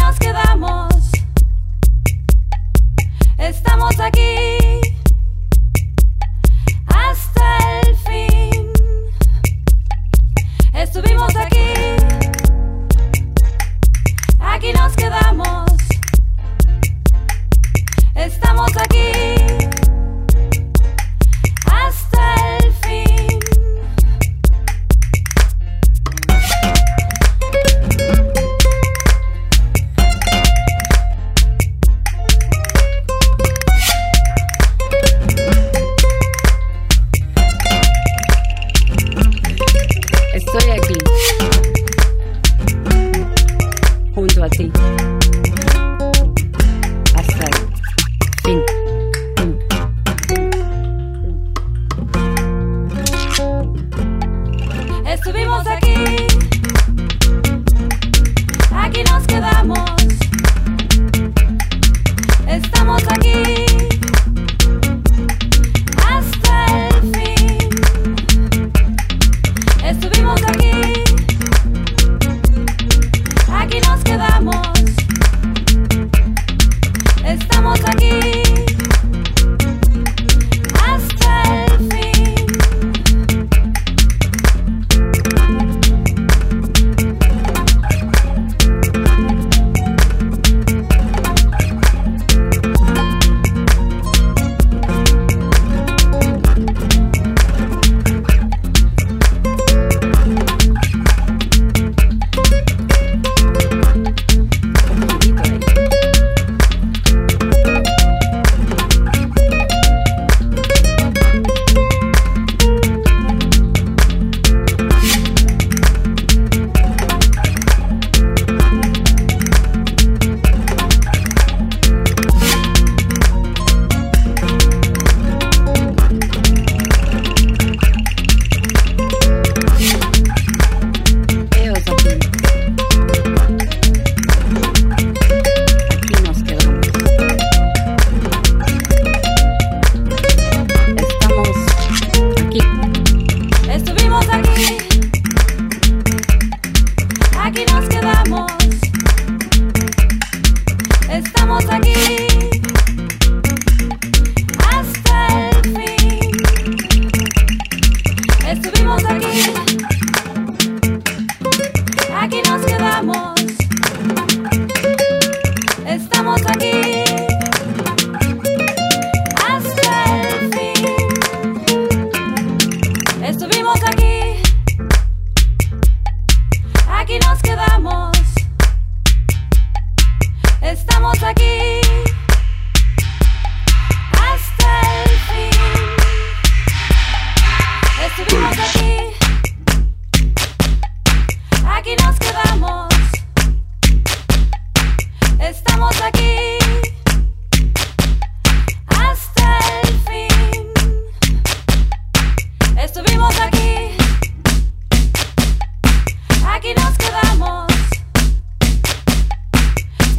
nos quedamos. Estamos aquí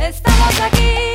Estamos aquí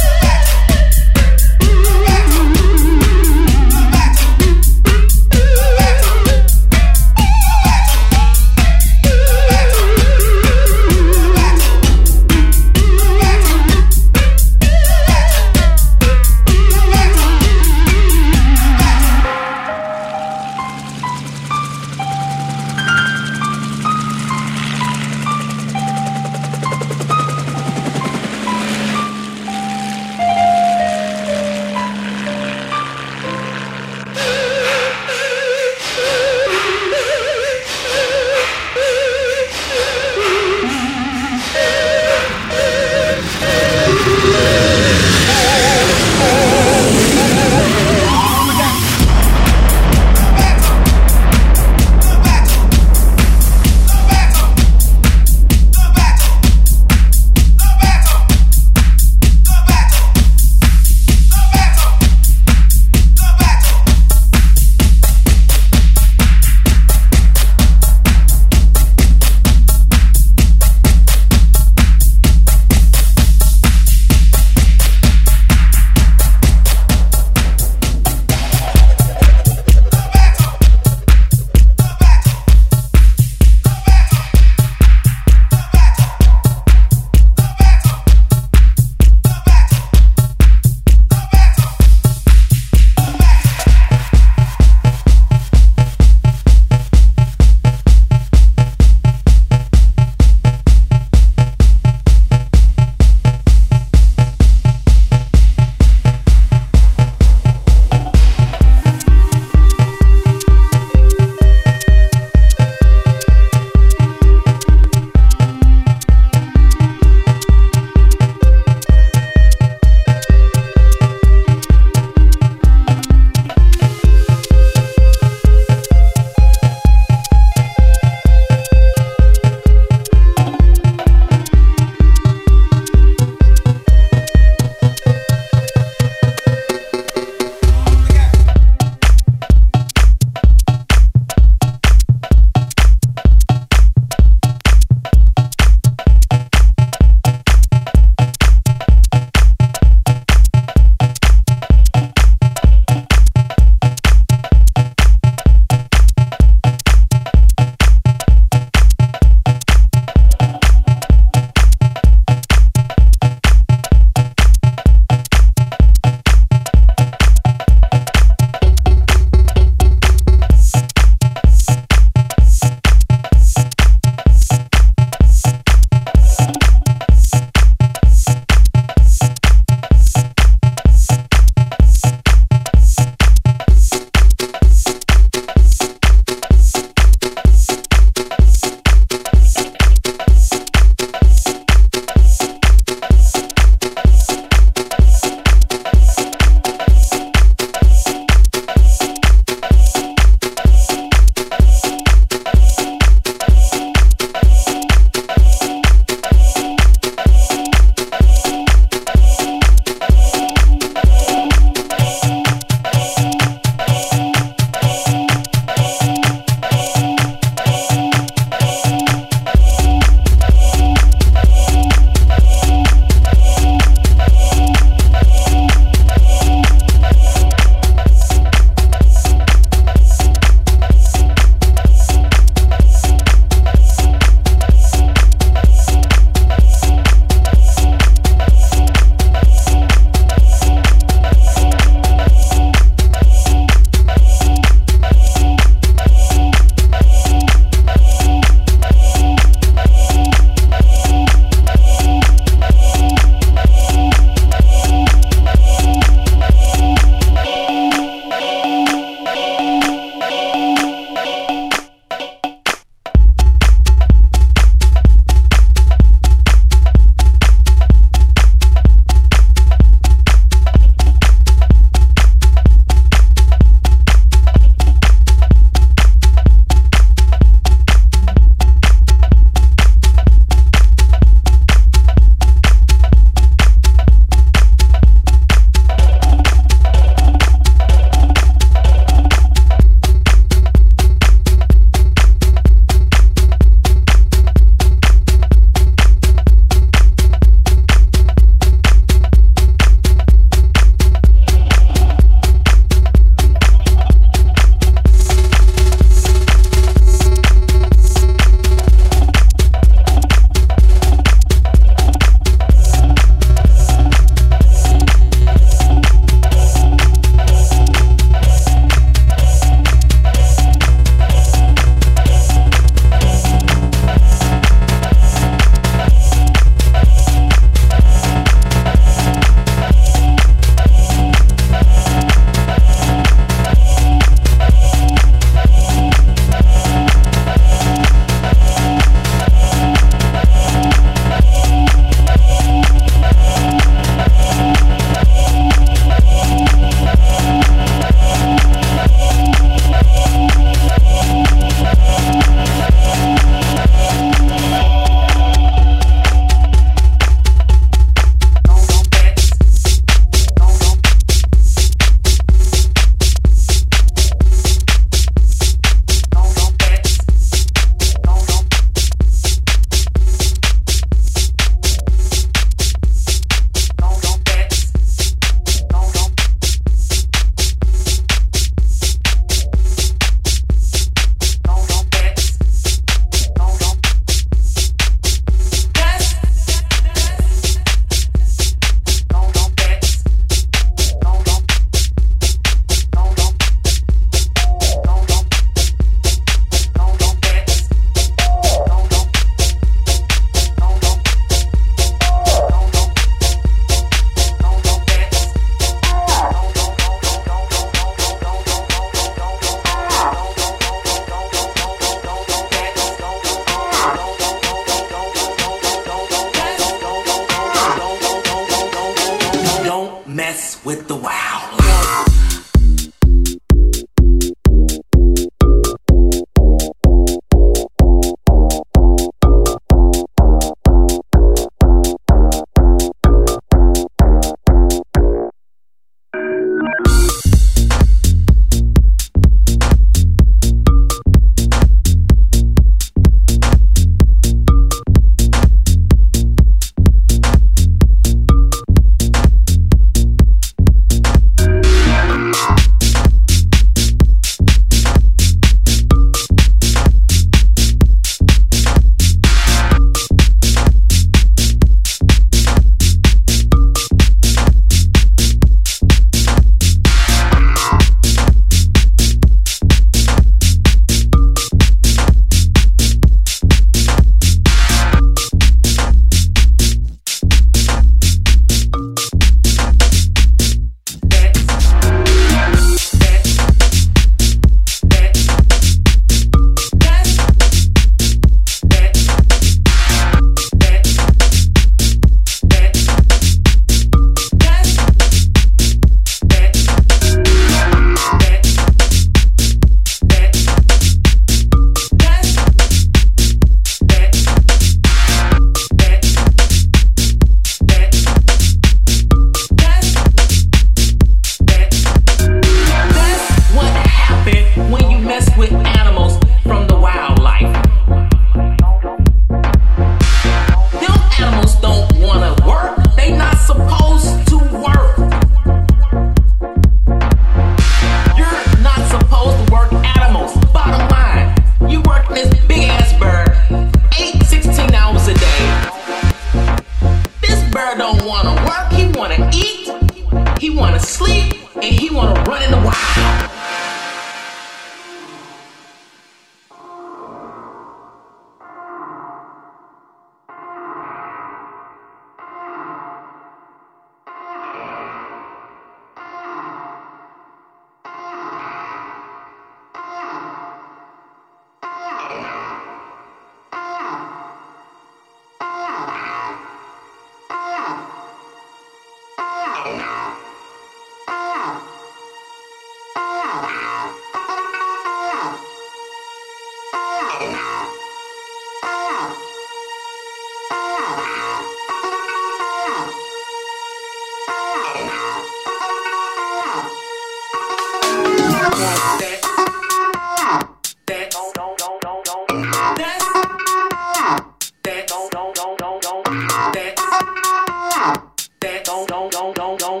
don't, don't, don't,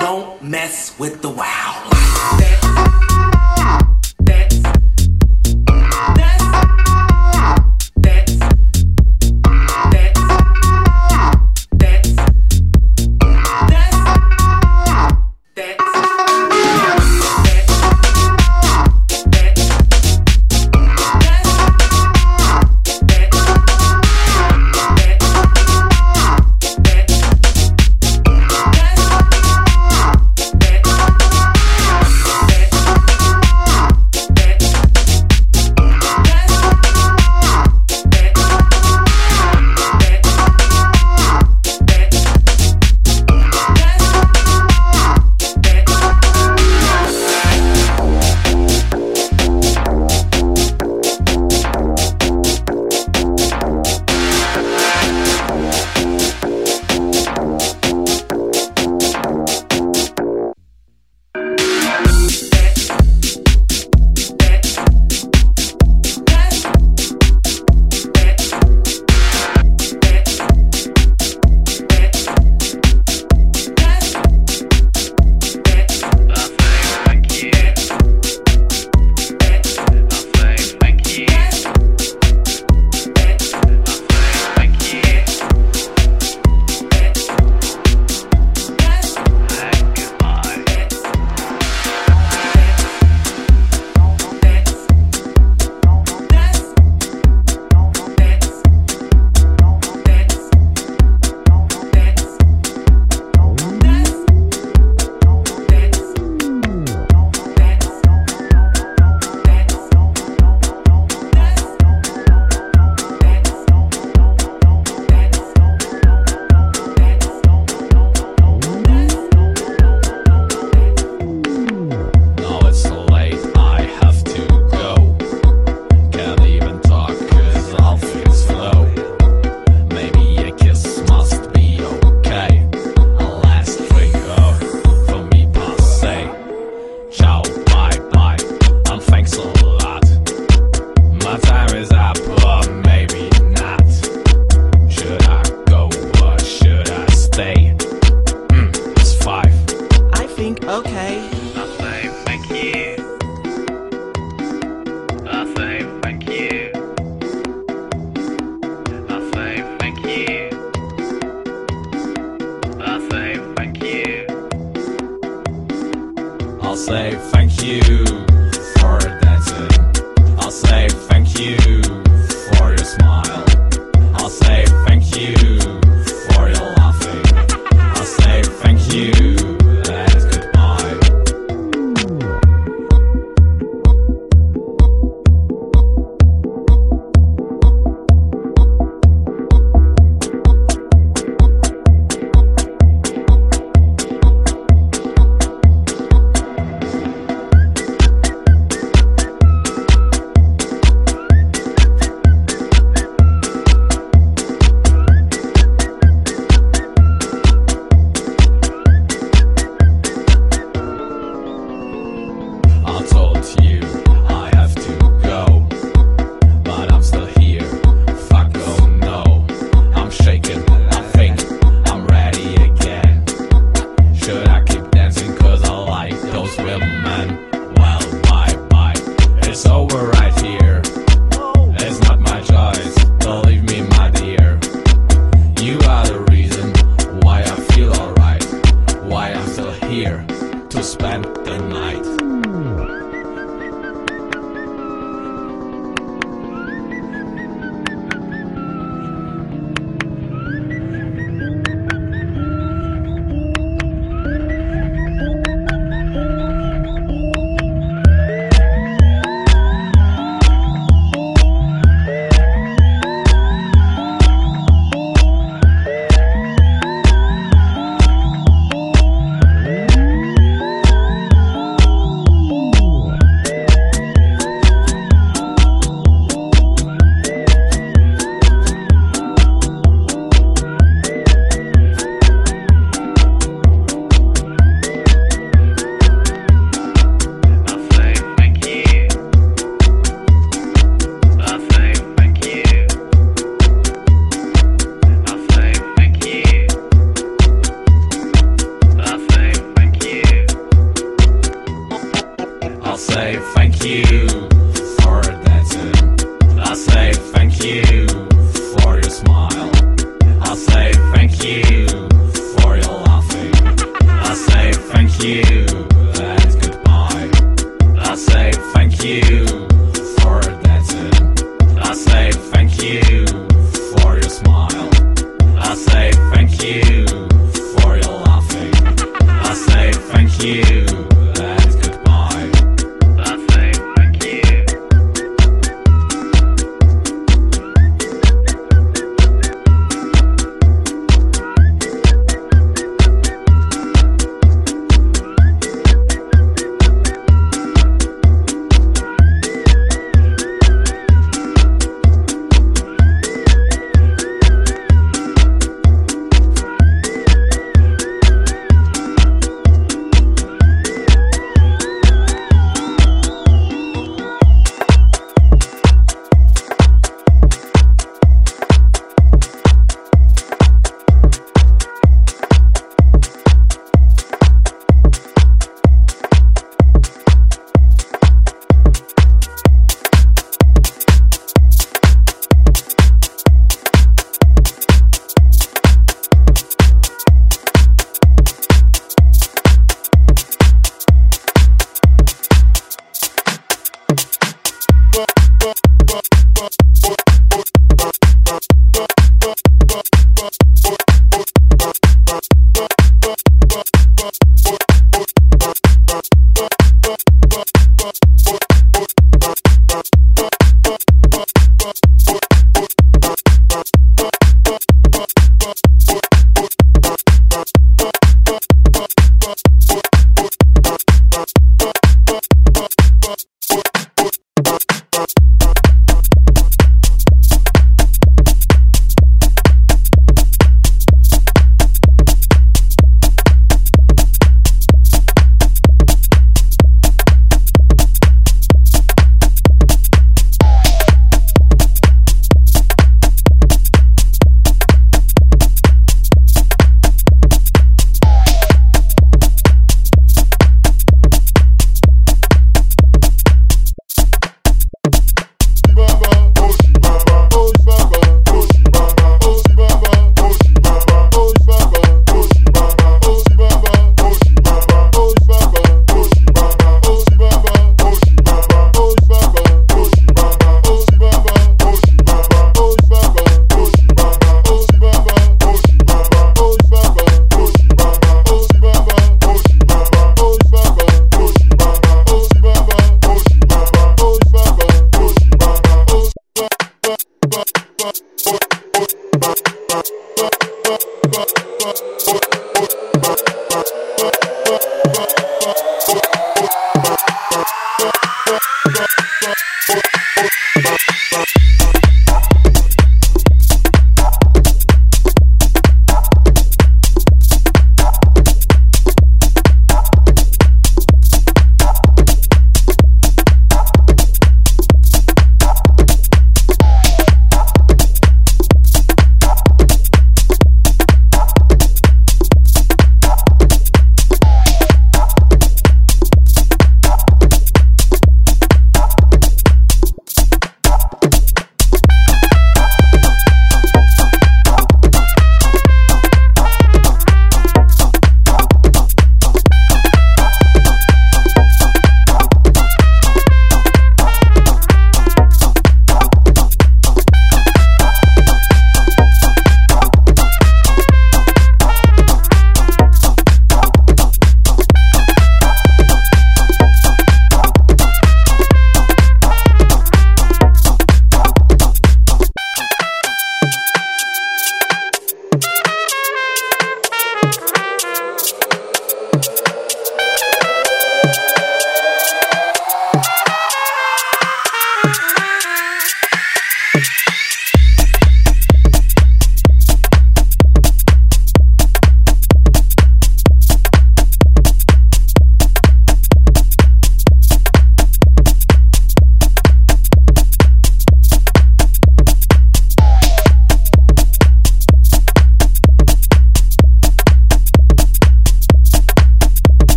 don't mess with the wow.